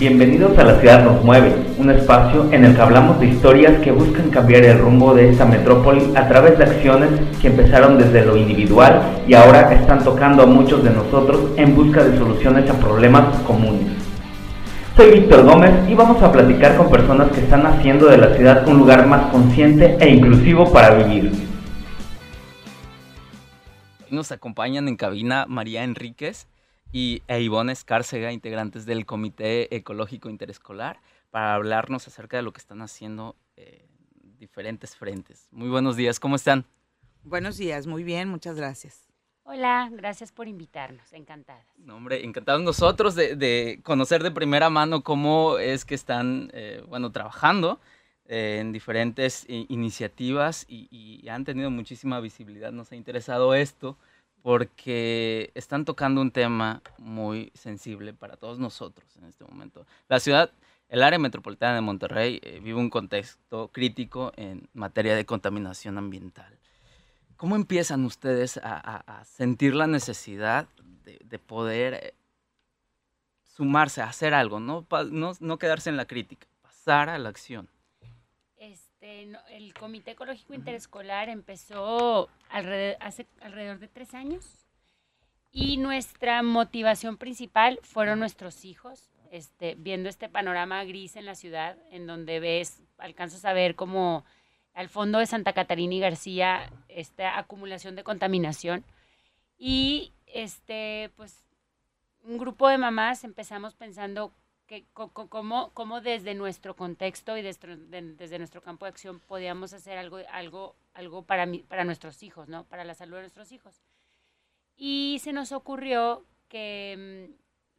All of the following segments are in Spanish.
Bienvenidos a La Ciudad Nos Mueve, un espacio en el que hablamos de historias que buscan cambiar el rumbo de esta metrópoli a través de acciones que empezaron desde lo individual y ahora están tocando a muchos de nosotros en busca de soluciones a problemas comunes. Soy Víctor Gómez y vamos a platicar con personas que están haciendo de la ciudad un lugar más consciente e inclusivo para vivir. Nos acompañan en cabina María Enríquez, y e Ivonne Escárcega, integrantes del Comité Ecológico Interescolar, para hablarnos acerca de lo que están haciendo eh, diferentes frentes. Muy buenos días, ¿cómo están? Buenos días, muy bien, muchas gracias. Hola, gracias por invitarnos, encantadas. No, hombre, encantados nosotros de, conocer de primera mano cómo es que están, eh, bueno, trabajando eh, en diferentes iniciativas y, y, han tenido muchísima visibilidad. Nos ha interesado esto porque están tocando un tema muy sensible para todos nosotros en este momento. La ciudad, el área metropolitana de Monterrey eh, vive un contexto crítico en materia de contaminación ambiental. ¿Cómo empiezan ustedes a, sentir la necesidad de, poder eh, sumarse hacer algo, no quedarse en la crítica, pasar a la acción? El Comité Ecológico Interescolar empezó hace alrededor de tres años y nuestra motivación principal fueron nuestros hijos, este, viendo este panorama gris en la ciudad, en donde ves, alcanzas a ver como al fondo de Santa Catarina y García esta acumulación de contaminación. Y este, pues un grupo de mamás empezamos pensando que, cómo, desde nuestro contexto y desde, nuestro campo de acción podíamos hacer algo, algo, algo para, para nuestros hijos, ¿no? Para la salud de nuestros hijos. Y se nos ocurrió que,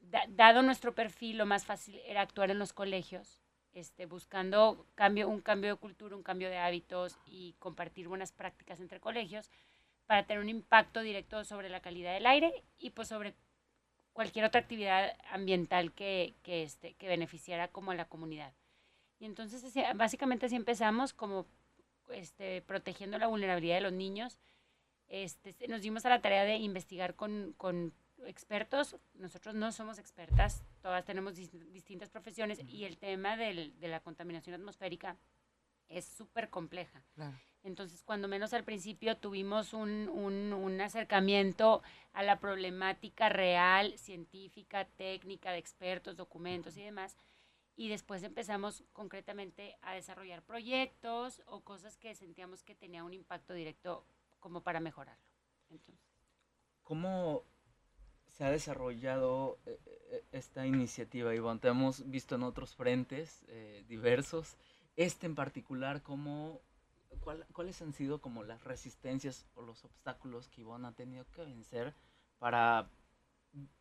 mm, dado nuestro perfil, lo más fácil era actuar en los colegios, este, buscando cambio, un cambio de cultura, un cambio de hábitos y compartir buenas prácticas entre colegios para tener un impacto directo sobre la calidad del aire y pues sobre cualquier otra actividad ambiental que, que, este, que beneficiara como a la comunidad. Y entonces básicamente así empezamos como este, protegiendo la vulnerabilidad de los niños. Este, nos dimos a la tarea de investigar con, con expertos. Nosotros no somos expertas, todas tenemos distintas profesiones y el tema del, de la contaminación atmosférica es súper compleja. Entonces, cuando menos al principio tuvimos un, un, un, acercamiento a la problemática real, científica, técnica, de expertos, documentos y demás, y después empezamos concretamente a desarrollar proyectos o cosas que sentíamos que tenía un impacto directo como para mejorarlo. Entonces. ¿Cómo se ha desarrollado eh, eh, esta iniciativa, Iván? Te hemos visto en otros frentes eh, diversos. Este en particular, ¿cómo ¿cuáles han sido como las resistencias o los obstáculos que Ivonne ha tenido que vencer para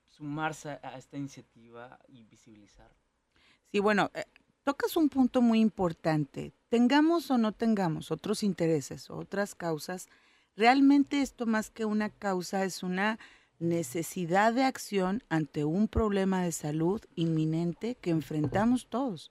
sumarse a esta iniciativa y visibilizar? Sí, bueno, eh, tocas un punto muy importante. Tengamos o no tengamos otros intereses, otras causas, realmente esto más que una causa es una necesidad de acción ante un problema de salud inminente que enfrentamos todos,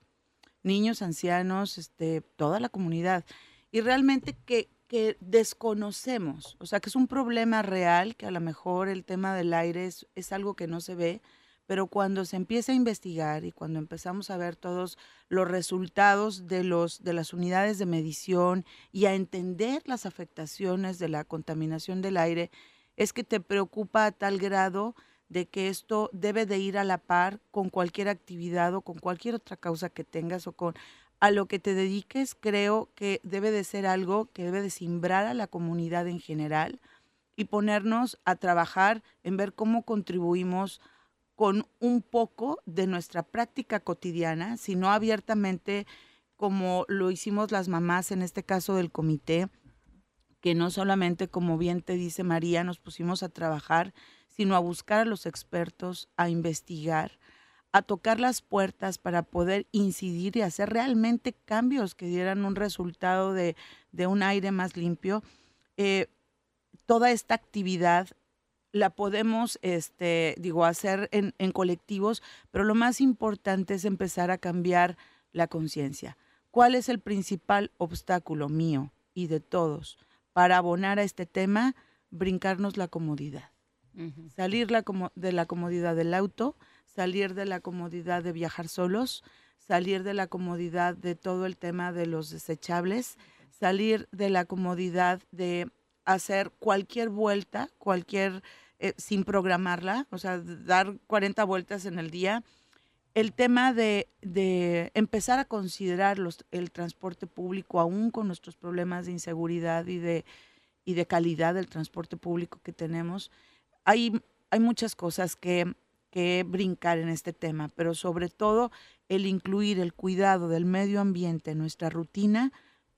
niños, ancianos, este, toda la comunidad. Y realmente que, que desconocemos, o sea, que es un problema real, que a lo mejor el tema del aire es, es algo que no se ve, pero cuando se empieza a investigar y cuando empezamos a ver todos los resultados de, los, de las unidades de medición y a entender las afectaciones de la contaminación del aire, es que te preocupa a tal grado de que esto debe de ir a la par con cualquier actividad o con cualquier otra causa que tengas o con a lo que te dediques, creo que debe de ser algo que debe de simbrar a la comunidad en general y ponernos a trabajar en ver cómo contribuimos con un poco de nuestra práctica cotidiana, sino abiertamente como lo hicimos las mamás en este caso del comité, que no solamente, como bien te dice María, nos pusimos a trabajar, sino a buscar a los expertos, a investigar, a tocar las puertas para poder incidir y hacer realmente cambios que dieran un resultado de, un aire más limpio. Eh, toda esta actividad la podemos, este, digo, hacer en, en colectivos, pero lo más importante es empezar a cambiar la conciencia. ¿Cuál es el principal obstáculo mío y de todos para abonar a este tema? Brincarnos la comodidad. Salir la, de la comodidad del auto, salir de la comodidad de viajar solos, salir de la comodidad de todo el tema de los desechables, salir de la comodidad de hacer cualquier vuelta, cualquier, eh, sin programarla, o sea, dar 40 vueltas en el día. El tema de, de empezar a considerar los, el transporte público, aún con nuestros problemas de inseguridad y de, y de calidad del transporte público que tenemos, hay, muchas cosas que, que brincar en este tema, pero sobre todo el incluir el cuidado del medio ambiente en nuestra rutina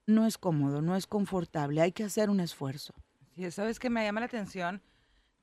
no es cómodo, no es confortable, hay que hacer un esfuerzo. Sí, sabes que me llama la atención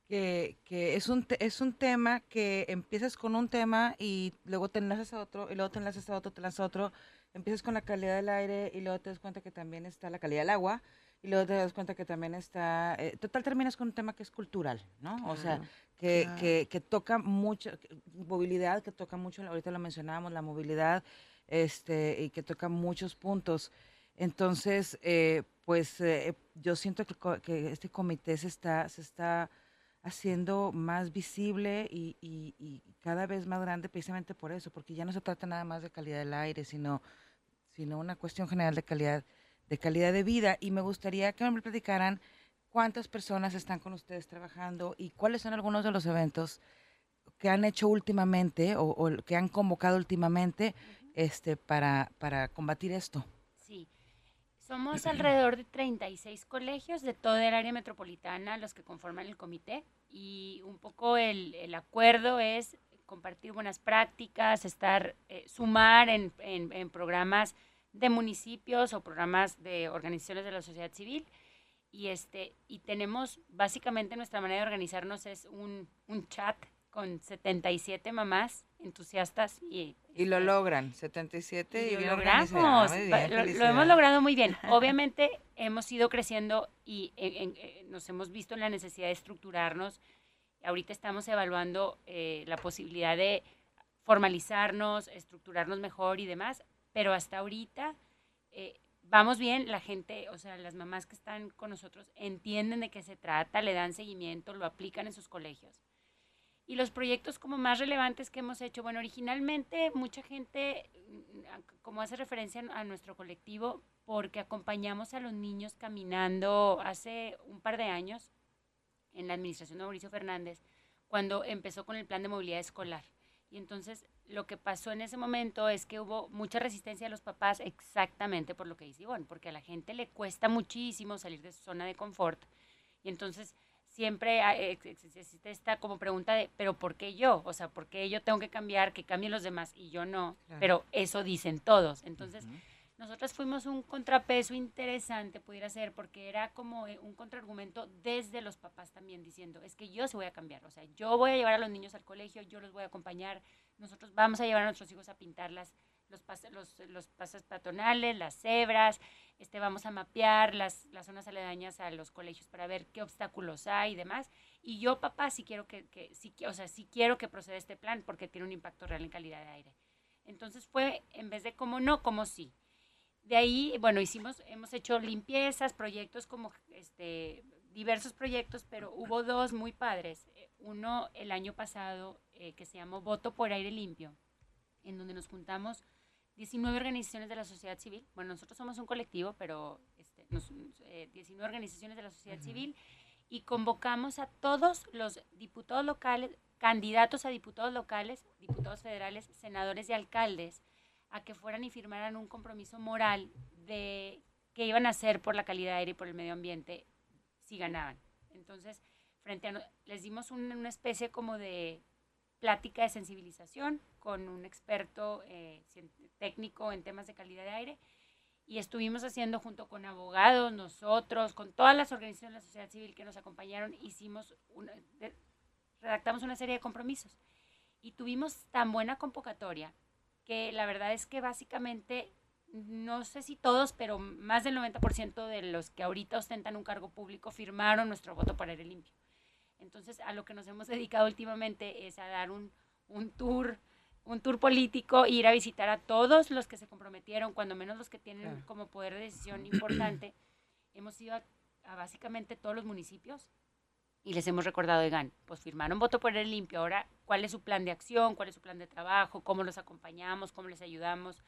que, que es, un es un tema que empiezas con un tema y luego te enlazas a otro, y luego te enlazas a otro, te enlazas a otro, empiezas con la calidad del aire y luego te das cuenta que también está la calidad del agua y luego te das cuenta que también está, eh, total terminas con un tema que es cultural, ¿no? o sea, que, claro. que, que toca mucho, movilidad, que toca mucho, ahorita lo mencionábamos, la movilidad, este, y que toca muchos puntos. Entonces, eh, pues eh, yo siento que, que este comité se está, se está haciendo más visible y, y- y cada vez más grande precisamente por eso, porque ya no se trata nada más de calidad del aire, sino, sino una cuestión general de calidad, de calidad de vida. Y me gustaría que me platicaran cuántas personas están con ustedes trabajando y cuáles son algunos de los eventos que han hecho últimamente o, o que han convocado últimamente este, para, para combatir esto. Sí. Somos alrededor de 36 colegios de toda el área metropolitana los que conforman el comité y un poco el, el acuerdo es compartir buenas prácticas, estar, eh, sumar en, en- en programas de municipios o programas de organizaciones de la sociedad civil. Y este y tenemos básicamente nuestra manera de organizarnos es un, un chat con 77 mamás entusiastas y Y lo este, logran, 77 y, y lo logramos, bien, lo- lo, hemos logrado muy bien. Obviamente hemos ido creciendo y en- en- eh, nos hemos visto en la necesidad de estructurarnos. Ahorita estamos evaluando eh, la posibilidad de formalizarnos, estructurarnos mejor y demás, pero hasta ahorita eh, vamos bien, la gente, o sea, las mamás que están con nosotros entienden de qué se trata, le dan seguimiento, lo aplican en sus colegios. Y los proyectos como más relevantes que hemos hecho, bueno, originalmente mucha gente, mm, como hace referencia a nuestro colectivo, porque acompañamos a los niños caminando hace un par de años en la administración de Mauricio Fernández, cuando empezó con el plan de movilidad escolar. Y entonces lo que pasó en ese momento es que hubo mucha resistencia de los papás exactamente por lo que dice Ivonne, porque a la gente le cuesta muchísimo salir de su zona de confort. Y entonces siempre ah, ex- existe esta como pregunta de, pero ¿por qué yo? O sea, ¿por qué yo tengo que cambiar, que cambien los demás y yo no? Claro. Pero eso dicen todos. Entonces. Nosotras fuimos un contrapeso interesante, pudiera ser, porque era como eh, un contraargumento desde los papás también, diciendo, es que yo se voy a cambiar, o sea, yo voy a llevar a los niños al colegio, yo los voy a acompañar, nosotros vamos a llevar a nuestros hijos a pintar las, los, pas- los, los pasos peatonales, las cebras, este, vamos a mapear las, las zonas aledañas a los colegios para ver qué obstáculos hay y demás. Y yo, papá, sí quiero que, que sí, o sea, sí quiero que proceda este plan porque tiene un impacto real en calidad de aire. Entonces fue, en vez de como no, como sí. De ahí, bueno, hicimos, hemos hecho limpiezas, proyectos como este, diversos proyectos, pero hubo dos muy padres. Uno el año pasado eh, que se llamó Voto por Aire Limpio, en donde nos juntamos 19 organizaciones de la sociedad civil. Bueno, nosotros somos un colectivo, pero este, nos- eh, 19 organizaciones de la sociedad civil y convocamos a todos los diputados locales, candidatos a diputados locales, diputados federales, senadores y alcaldes a que fueran y firmaran un compromiso moral de que iban a hacer por la calidad de aire y por el medio ambiente si ganaban. Entonces, frente a les dimos un- una especie como de plática de sensibilización con un experto eh, técnico en temas de calidad de aire y estuvimos haciendo junto con abogados, nosotros, con todas las organizaciones de la sociedad civil que nos acompañaron, hicimos redactamos una serie de compromisos y tuvimos tan buena convocatoria que la verdad es que básicamente, no sé si todos, pero más del 90% de los que ahorita ostentan un cargo público firmaron nuestro voto para aire limpio. Entonces, a lo que nos hemos dedicado últimamente es a dar un, un tour, un tour político, ir a visitar a todos los que se comprometieron, cuando menos los que tienen Claro. como poder de decisión importante. Hemos ido a, a básicamente todos los municipios y les hemos recordado, oigan, pues firmaron voto por el limpio, ahora, ¿cuál es su plan de acción? ¿Cuál es su plan de trabajo? ¿Cómo los acompañamos? ¿Cómo les ayudamos?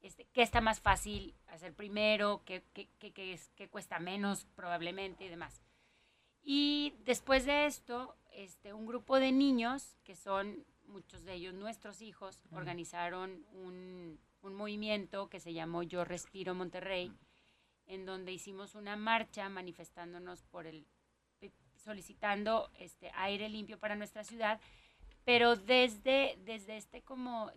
Este, ¿Qué está más fácil hacer primero? ¿Qué, qué, qué, qué es, qué cuesta menos probablemente y demás? Y después de esto, este, un grupo de niños, que son muchos de ellos nuestros hijos, organizaron un, un movimiento que se llamó Yo Respiro Monterrey, en donde hicimos una marcha manifestándonos por el solicitando este aire limpio para nuestra ciudad, pero desde, desde este como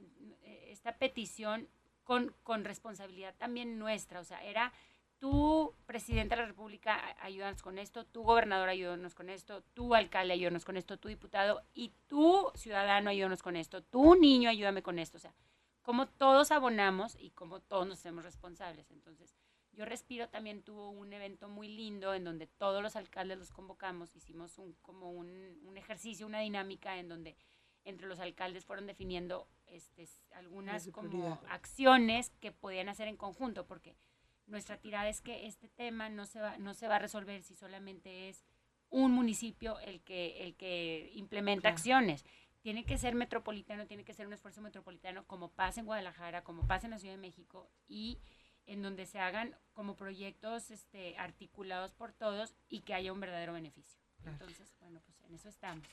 eh, esta petición con, con responsabilidad también nuestra, o sea, era tú, presidente de la República, ayúdanos con esto, tú, gobernador, ayúdanos con esto, tú, alcalde, ayúdanos con esto, tú, diputado, y tú, ciudadano, ayúdanos con esto, tú, niño, ayúdame con esto, o sea, como todos abonamos y como todos nos hacemos responsables. Entonces, yo Respiro también tuvo un evento muy lindo en donde todos los alcaldes los convocamos, hicimos un, como un, un ejercicio, una dinámica en donde entre los alcaldes fueron definiendo este, algunas como acciones que podían hacer en conjunto, porque nuestra tirada es que este tema no se va, no se va a resolver si solamente es un municipio el que, el que implementa acciones. Tiene que ser metropolitano, tiene que ser un esfuerzo metropolitano, como pasa en Guadalajara, como pasa en la Ciudad de México, y en donde se hagan como proyectos este, articulados por todos y que haya un verdadero beneficio. Entonces, bueno, pues en eso estamos.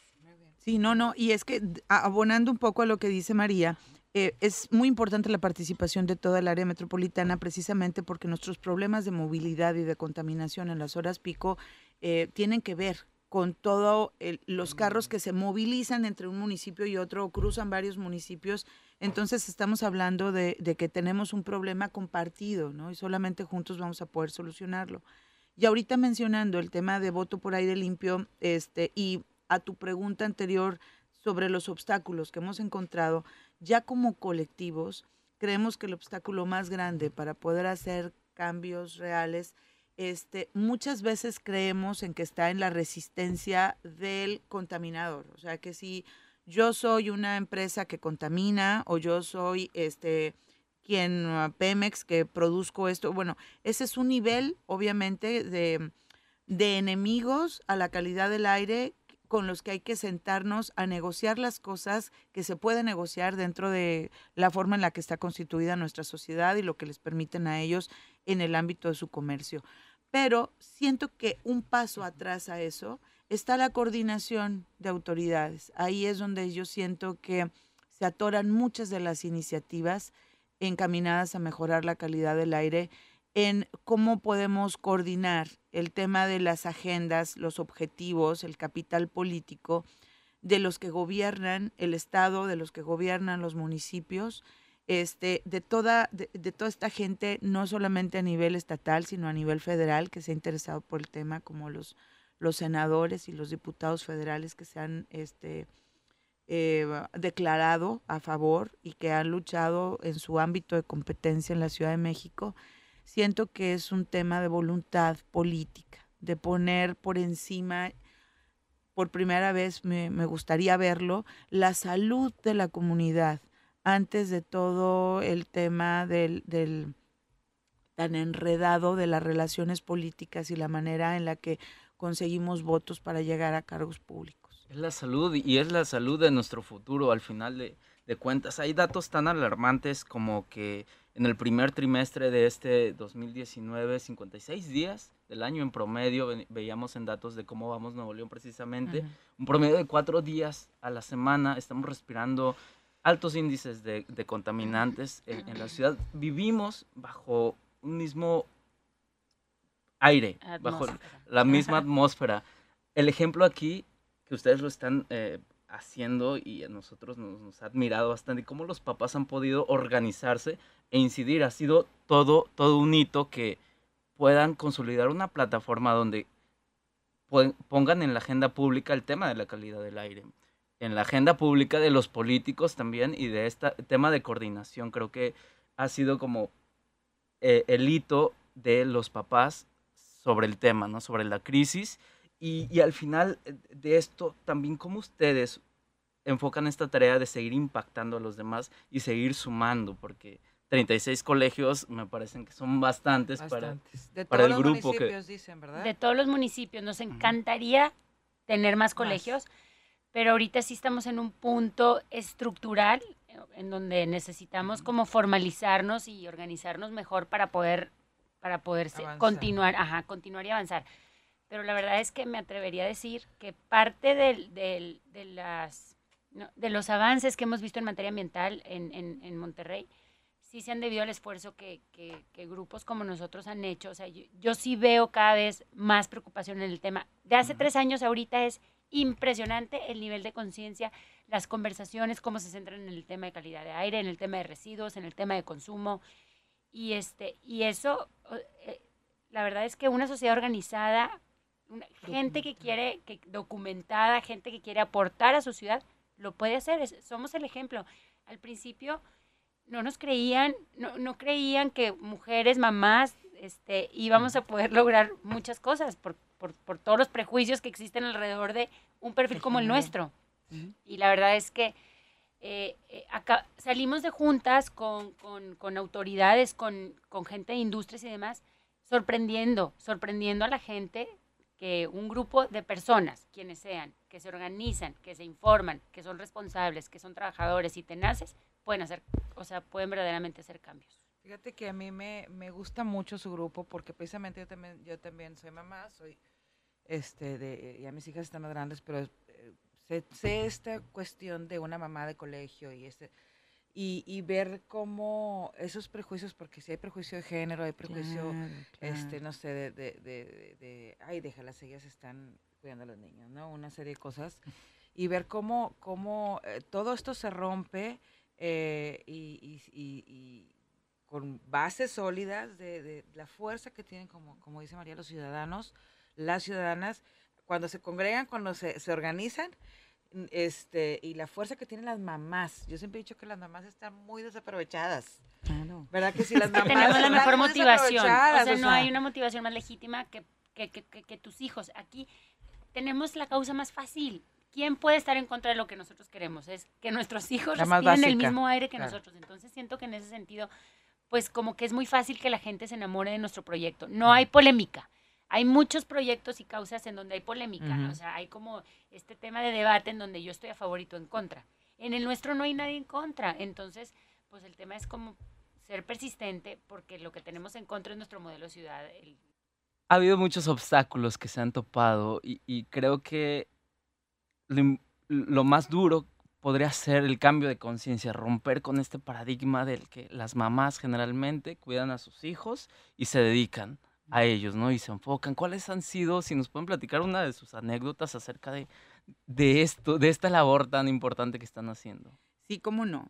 Sí, no, no, y es que abonando un poco a lo que dice María, eh, es muy importante la participación de toda el área metropolitana precisamente porque nuestros problemas de movilidad y de contaminación en las horas pico eh, tienen que ver con todos los carros que se movilizan entre un municipio y otro, o cruzan varios municipios. Entonces estamos hablando de, que tenemos un problema compartido, ¿no? Y solamente juntos vamos a poder solucionarlo. Y ahorita mencionando el tema de voto por aire limpio, este, y a tu pregunta anterior sobre los obstáculos que hemos encontrado, ya como colectivos, creemos que el obstáculo más grande para poder hacer cambios reales este, muchas veces creemos en que está en la resistencia del contaminador. O sea, que si yo soy una empresa que contamina o yo soy este quien uh, Pemex que produzco esto, bueno, ese es un nivel obviamente de, de enemigos a la calidad del aire con los que hay que sentarnos a negociar las cosas que se pueden negociar dentro de la forma en la que está constituida nuestra sociedad y lo que les permiten a ellos en el ámbito de su comercio. Pero siento que un paso atrás a eso está la coordinación de autoridades. Ahí es donde yo siento que se atoran muchas de las iniciativas encaminadas a mejorar la calidad del aire en cómo podemos coordinar el tema de las agendas, los objetivos, el capital político de los que gobiernan el Estado, de los que gobiernan los municipios, este, de, toda, de, toda esta gente, no solamente a nivel estatal, sino a nivel federal, que se ha interesado por el tema, como los, los senadores y los diputados federales que se han este, eh, declarado a favor y que han luchado en su ámbito de competencia en la Ciudad de México siento que es un tema de voluntad política, de poner por encima, por primera vez me, gustaría verlo, la salud de la comunidad antes de todo el tema del, del tan enredado de las relaciones políticas y la manera en la que conseguimos votos para llegar a cargos públicos. Es la salud y es la salud de nuestro futuro al final de, de cuentas. Hay datos tan alarmantes como que en el primer trimestre de este 2019, 56 días del año en promedio, veíamos en datos de cómo vamos Nuevo León precisamente, un promedio de cuatro días a la semana, estamos respirando altos índices de, contaminantes en, la ciudad. Vivimos bajo un mismo aire, bajo la misma atmósfera. El ejemplo aquí, que ustedes lo están eh, haciendo y a nosotros nos, ha admirado bastante cómo los papás han podido organizarse e incidir. Ha sido todo, todo un hito que puedan consolidar una plataforma donde pongan en la agenda pública el tema de la calidad del aire, en la agenda pública de los políticos también y de este tema de coordinación. Creo que ha sido como eh, el hito de los papás sobre el tema, ¿no? Sobre la crisis y, al final de esto, también cómo ustedes enfocan esta tarea de seguir impactando a los demás y seguir sumando, porque 36 colegios me parecen que son bastantes, para, de para el grupo que dicen, ¿verdad? De todos los municipios. Nos encantaría tener más colegios, pero ahorita sí estamos en un punto estructural en donde necesitamos como formalizarnos y organizarnos mejor para poder para poder continuar, ajá, continuar y avanzar. Pero la verdad es que me atrevería a decir que parte del, del, de, las, de los avances que hemos visto en materia ambiental en, en, en Monterrey, sí se han debido al esfuerzo que, que, grupos como nosotros han hecho. O sea, yo, sí veo cada vez más preocupación en el tema. De hace tres años ahorita es impresionante el nivel de conciencia, las conversaciones, cómo se centran en el tema de calidad de aire, en el tema de residuos, en el tema de consumo. Y, este, y eso, eh, la verdad es que una sociedad organizada, gente que quiere, que, documentada, gente que quiere aportar a su ciudad, lo puede hacer. somos el ejemplo. Al principio no nos creían, no, no creían que mujeres, mamás, este, íbamos a poder lograr muchas cosas por, por, por todos los prejuicios que existen alrededor de un perfil como el nuestro. Y la verdad es que eh, eh, acá salimos de juntas con, con, con autoridades, con, con, gente de industrias y demás, sorprendiendo, sorprendiendo a la gente que un grupo de personas, quienes sean, que se organizan, que se informan, que son responsables, que son trabajadores y tenaces, pueden hacer, o sea, pueden verdaderamente hacer cambios. Fíjate que a mí me, me gusta mucho su grupo porque precisamente yo también, yo también soy mamá, soy, este, de, ya mis hijas están más grandes, pero eh, sé, sé, esta cuestión de una mamá de colegio y este, y, y, ver cómo esos prejuicios, porque si hay prejuicio de género, hay prejuicio, este, no sé, de, de, de, de, ay, déjalas, ellas están cuidando a los niños, ¿no? Una serie de cosas. Y ver cómo, cómo eh, todo esto se rompe eh, y, y, con bases sólidas de, la fuerza que tienen, como, como dice María, los ciudadanos, las ciudadanas, cuando se congregan, cuando se, se organizan, este, y la fuerza que tienen las mamás. Yo siempre he dicho que las mamás están muy desaprovechadas. Claro. ¿Verdad que si las mamás tenemos la mejor motivación? O sea, no hay una motivación más legítima que, que, que, que, tus hijos. Aquí tenemos la causa más fácil. ¿quién puede estar en contra de lo que nosotros queremos? Es que nuestros hijos respiren el mismo aire que nosotros. Entonces siento que en ese sentido, pues como que es muy fácil que la gente se enamore de nuestro proyecto. No hay polémica. Hay muchos proyectos y causas en donde hay polémica. O sea, hay como este tema de debate en donde yo estoy a favor y tú en contra. En el nuestro no hay nadie en contra. Entonces, pues el tema es como ser persistente porque lo que tenemos en contra es nuestro modelo de ciudad. Ha habido muchos obstáculos que se han topado y, y creo que lo, más duro podría ser el cambio de conciencia, romper con este paradigma del que las mamás generalmente cuidan a sus hijos y se dedican a ellos, ¿no? Y se enfocan. ¿Cuáles han sido, si nos pueden platicar una de sus anécdotas acerca de, de esto, de esta labor tan importante que están haciendo? Sí, cómo no.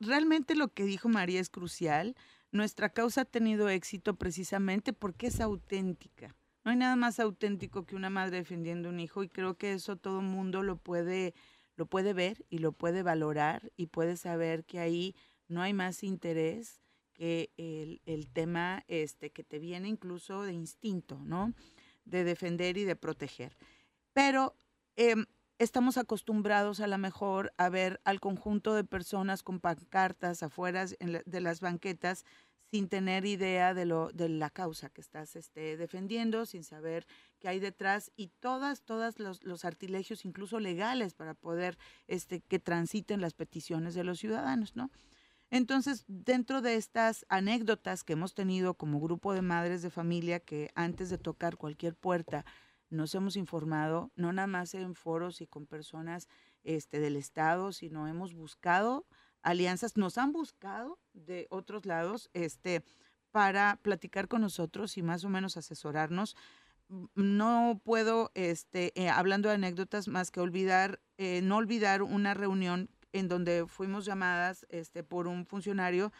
realmente lo que dijo María es crucial. Nuestra causa ha tenido éxito precisamente porque es auténtica. No hay nada más auténtico que una madre defendiendo un hijo y creo que eso todo mundo lo puede, lo puede ver y lo puede valorar y puede saber que ahí no hay más interés que el, el tema este, que te viene incluso de instinto, ¿no? De defender y de proteger. Pero em, estamos acostumbrados a lo mejor a ver al conjunto de personas con pancartas afuera de las banquetas sin tener idea de, lo, de la causa que estás este, defendiendo, sin saber qué hay detrás y todas, todas los, los, artilegios, incluso legales, para poder este, que transiten las peticiones de los ciudadanos, ¿no? Entonces, dentro de estas anécdotas que hemos tenido como grupo de madres de familia que antes de tocar cualquier puerta nos hemos informado, no nada más en foros y con personas este, del Estado, sino hemos buscado alianzas, nos han buscado de otros lados este, para platicar con nosotros y más o menos asesorarnos. No puedo, este, eh, hablando de anécdotas, más que olvidar, eh, no olvidar una reunión en donde fuimos llamadas este, por un funcionario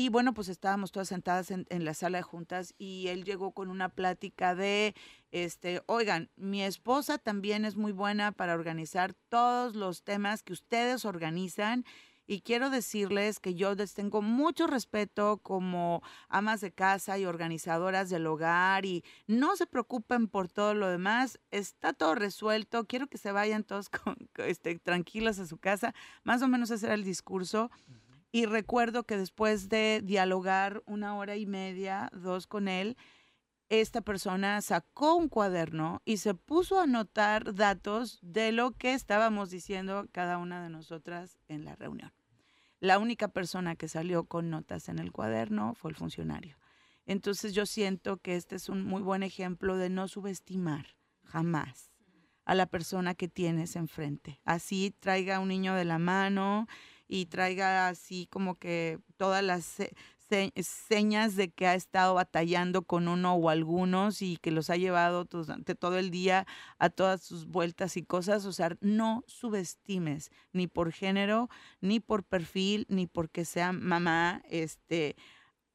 y bueno, pues estábamos todas sentadas en, la sala de juntas y él llegó con una plática de, este, oigan, mi esposa también es muy buena para organizar todos los temas que ustedes organizan y quiero decirles que yo les tengo mucho respeto como amas de casa y organizadoras del hogar y no se preocupen por todo lo demás, está todo resuelto, quiero que se vayan todos este, tranquilos a su casa, más o menos ese era el discurso. Y recuerdo que después de dialogar una hora y media, dos con él, esta persona sacó un cuaderno y se puso a anotar datos de lo que estábamos diciendo cada una de nosotras en la reunión. La única persona que salió con notas en el cuaderno fue el funcionario. Entonces yo siento que este es un muy buen ejemplo de no subestimar jamás a la persona que tienes enfrente. Así traiga un niño de la mano y traiga así como que todas las señas de que ha estado batallando con uno o algunos y que los ha llevado durante todo el día a todas sus vueltas y cosas. O sea, no subestimes ni por género, ni por perfil, ni porque sea mamá, este,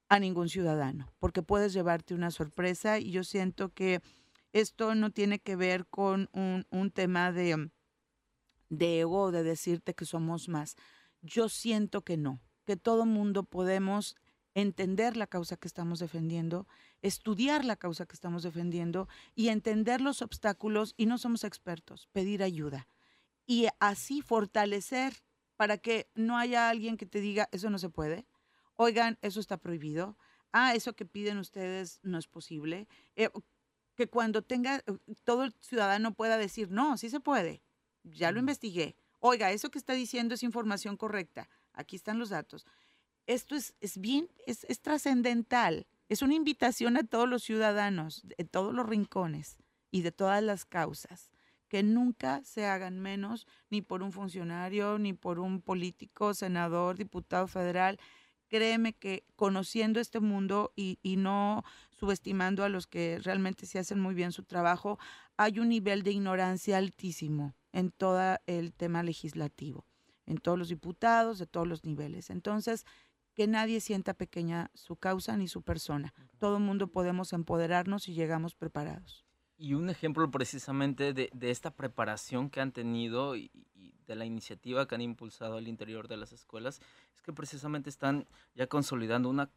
a ningún ciudadano, porque puedes llevarte una sorpresa y yo siento que esto no tiene que ver con un, un tema de, de ego, de decirte que somos más. Yo siento que no, que todo mundo podemos entender la causa que estamos defendiendo, estudiar la causa que estamos defendiendo y entender los obstáculos y no somos expertos, pedir ayuda. Y así fortalecer para que no haya alguien que te diga, eso no se puede, oigan, eso está prohibido, ah, eso que piden ustedes no es posible, eh, que cuando tenga, todo el ciudadano pueda decir, no, sí se puede, ya lo investigué, oiga, eso que está diciendo es información correcta, aquí están los datos esto es, es bien, es, es trascendental. Es una invitación a todos los ciudadanos de todos los rincones y de todas las causas que nunca se hagan menos ni por un funcionario, ni por un político, senador, diputado federal. Créeme que conociendo este mundo y, y, no subestimando a los que realmente se hacen muy bien su trabajo, hay un nivel de ignorancia altísimo en todo el tema legislativo, en todos los diputados, de todos los niveles. Entonces, que nadie sienta pequeña su causa ni su persona. Todo el mundo podemos empoderarnos y llegamos preparados. Y un ejemplo precisamente de, esta preparación que han tenido y, de la iniciativa que han impulsado al interior de las escuelas es que precisamente están ya consolidando una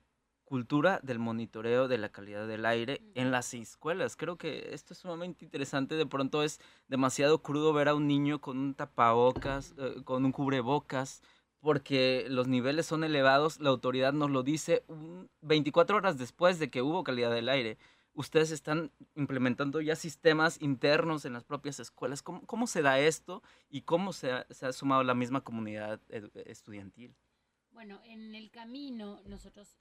cultura del monitoreo de la calidad del aire en las escuelas. Creo que esto es sumamente interesante. De pronto es demasiado crudo ver a un niño con un tapabocas, eh, con un cubrebocas, porque los niveles son elevados, la autoridad nos lo dice 24 horas después de que hubo calidad del aire. Ustedes están implementando ya sistemas internos en las propias escuelas. ¿Cómo, se da esto y cómo se ha, sumado la misma comunidad estudiantil? Bueno, en el camino nosotros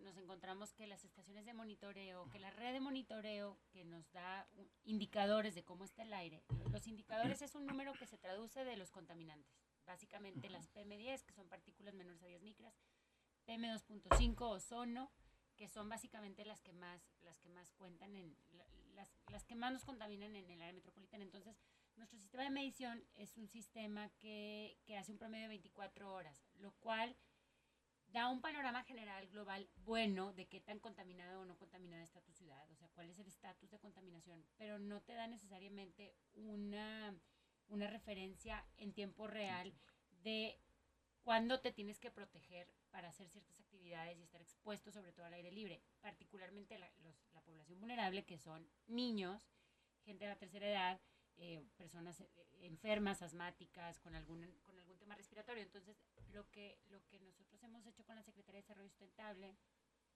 nos encontramos que las estaciones de monitoreo, que la red de monitoreo que nos da indicadores de cómo está el aire, los indicadores es un número que se traduce de los contaminantes básicamente las PM10, que son partículas menores a 10 micras, PM2.5, ozono, que son básicamente las que más, las que más cuentan en, las, las que más nos contaminan en el área metropolitana. Entonces, nuestro sistema de medición es un sistema que, que hace un promedio de 24 horas, lo cual da un panorama general global bueno de qué tan contaminada o no contaminada está tu ciudad, o sea, cuál es el estatus de contaminación, pero no te da necesariamente una una referencia en tiempo real de cuándo te tienes que proteger para hacer ciertas actividades y estar expuesto sobre todo al aire libre, particularmente la, la población vulnerable que son niños, gente de la tercera edad, eh, personas eh, enfermas, asmáticas, con algún, con algún tema respiratorio. Entonces, lo que, lo que nosotros hemos hecho con la Secretaría de Desarrollo Sustentable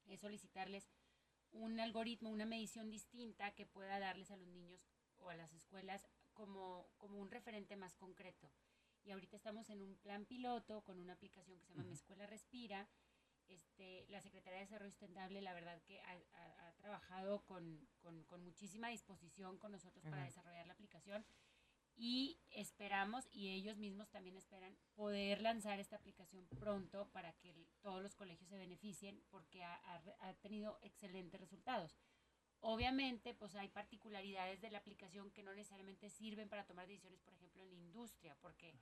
es solicitarles un algoritmo, una medición distinta que pueda darles a los niños o a las escuelas como, como un referente más concreto. Y ahorita estamos en un plan piloto con una aplicación que se llama Mi Escuela Respira. Este, la Secretaría de Desarrollo Sustentable, la verdad que ha, trabajado con, con, con, muchísima disposición con nosotros para desarrollar la aplicación y esperamos, y ellos mismos también esperan, poder lanzar esta aplicación pronto para que todos los colegios se beneficien porque ha, ha tenido excelentes resultados. Obviamente, pues hay particularidades de la aplicación que no necesariamente sirven para tomar decisiones, por ejemplo, en la industria, porque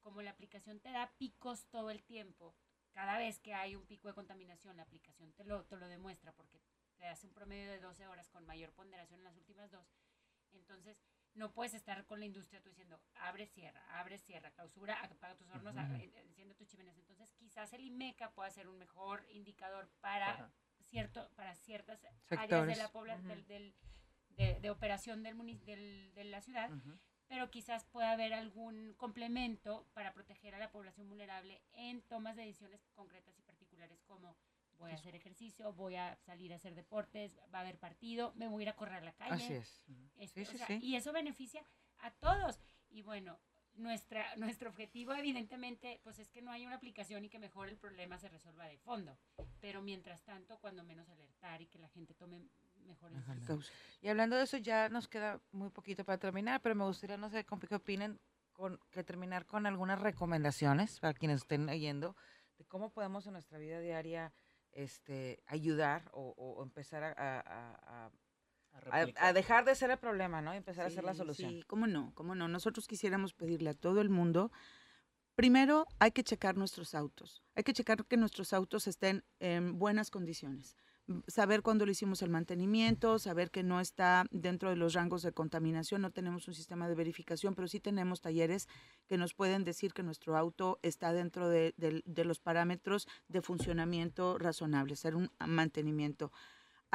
como la aplicación te da picos todo el tiempo, cada vez que hay un pico de contaminación, la aplicación te lo, te lo demuestra porque te hace un promedio de 12 horas con mayor ponderación en las últimas dos. Entonces, no puedes estar con la industria tú diciendo, abre, cierra, abre, cierra, clausura, apaga tus hornos, enciende tus chimeneas. Entonces, quizás el IMECA pueda ser un mejor indicador para cierto, para ciertas áreas de la población, del, de, operación del, del, de la ciudad, pero quizás pueda haber algún complemento para proteger a la población vulnerable en tomas de decisiones concretas y particulares como voy a hacer ejercicio, voy a salir a hacer deportes, va a haber partido, me voy a ir a correr a la calle. Así es. Este, Sí, o sí, sea, sí. Y eso beneficia a todos. Y bueno, nuestra, nuestro objetivo evidentemente pues es que no haya una aplicación y que mejor el problema se resuelva de fondo. Pero mientras tanto, cuando menos alertar y que la gente tome mejores decisiones. Y hablando de eso, ya nos queda muy poquito para terminar, pero me gustaría, no sé, qué opinen, con, que terminar con algunas recomendaciones para quienes estén oyendo de cómo podemos en nuestra vida diaria este, ayudar o, o empezar a, a- a- a- dejar de ser el problema, ¿no? Y empezar a ser la solución. Sí, cómo no, cómo no. Nosotros quisiéramos pedirle a todo el mundo, primero hay que checar nuestros autos, hay que checar que nuestros autos estén en buenas condiciones. Saber cuándo le hicimos el mantenimiento, saber que no está dentro de los rangos de contaminación, no tenemos un sistema de verificación, pero sí tenemos talleres que nos pueden decir que nuestro auto está dentro de, los parámetros de funcionamiento razonable, hacer un mantenimiento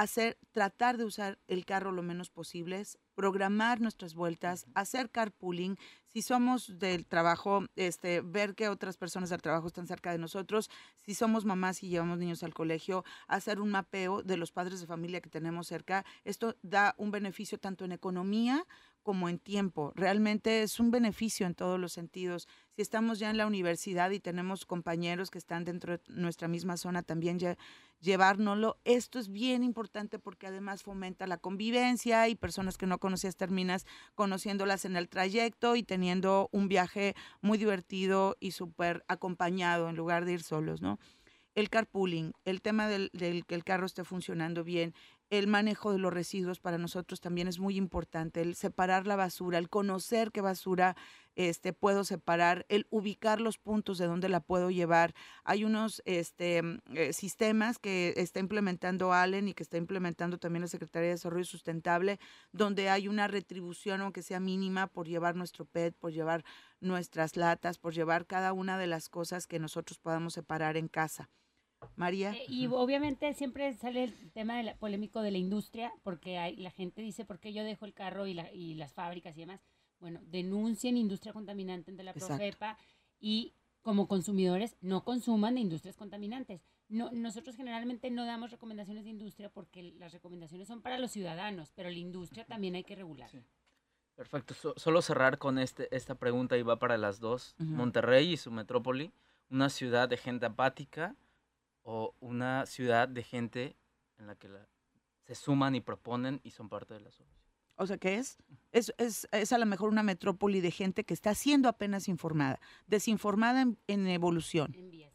hacer, tratar de usar el carro lo menos posible, programar nuestras vueltas, hacer carpooling. Si somos del trabajo, este, ver que otras personas del trabajo están cerca de nosotros. Si somos mamás y llevamos niños al colegio, hacer un mapeo de los padres de familia que tenemos cerca. Esto da un beneficio tanto en economía como en tiempo. Realmente es un beneficio en todos los sentidos. Si estamos ya en la universidad y tenemos compañeros que están dentro de nuestra misma zona, también ya llevárnoslo. Esto es bien importante porque además fomenta la convivencia y personas que no conocías terminas conociéndolas en el trayecto y teniendo un viaje muy divertido y súper acompañado en lugar de ir solos, ¿no? El carpooling, el tema del, del que el carro esté funcionando bien, el manejo de los residuos para nosotros también es muy importante, el separar la basura, el conocer qué basura este, puedo separar, el ubicar los puntos de donde la puedo llevar. Hay unos este, mm, eh, sistemas que está implementando Allen y que está implementando también la Secretaría de Desarrollo Sustentable, donde hay una retribución, aunque sea mínima, por llevar nuestro PET, por llevar nuestras latas, por llevar cada una de las cosas que nosotros podamos separar en casa. María. Eh, y obviamente siempre sale el tema de la- polémico de la industria, porque hay, la gente dice, ¿por qué yo dejo el carro y, la- y las fábricas y demás? Bueno, denuncien industria contaminante de la Exacto. Profepa y como consumidores no consuman de industrias contaminantes. No, nosotros generalmente no damos recomendaciones de industria porque las recomendaciones son para los ciudadanos, pero la industria también hay que regular. Sí. Perfecto. So- solo cerrar con este, esta pregunta y va para las dos. Ujú. Monterrey y su metrópoli, una ciudad de gente apática o una ciudad de gente en la que la- se suman y proponen y son parte de la solución. O sea, ¿qué es? Es, es? es a lo mejor una metrópoli de gente que está siendo apenas informada, desinformada en, en evolución. En vías.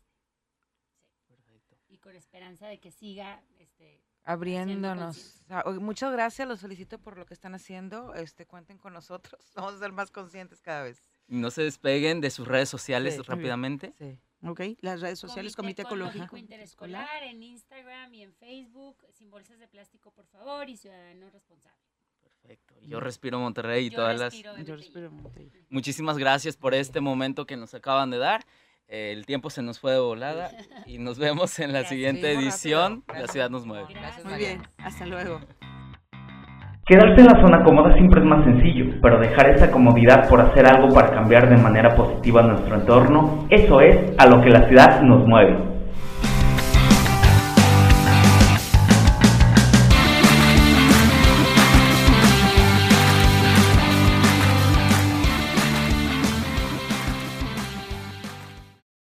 Perfecto. Y con esperanza de que siga este, Abriéndonos. Muchas gracias, los felicito por lo que están haciendo. Este, cuenten con nosotros. Vamos a ser más conscientes cada vez. No se despeguen de sus redes sociales Sí, rápidamente. Sí. ¿Ok? Las redes sociales, Comité, Ecológico. Interescolar en Instagram y en Facebook, sin bolsas de plástico, por favor, y ciudadano responsable. Perfecto. Yo respiro Monterrey y Yo todas las... respiro de Yo respiro Monterrey. Muchísimas gracias por este momento que nos acaban de dar. Eh, el tiempo se nos fue de volada y nos vemos en la Gracias. siguiente edición. La ciudad nos mueve. Gracias, Muy bien, hasta luego. Quedarse en la zona cómoda siempre es más sencillo, pero dejar esa comodidad por hacer algo para cambiar de manera positiva nuestro entorno, eso es a lo que la ciudad nos mueve.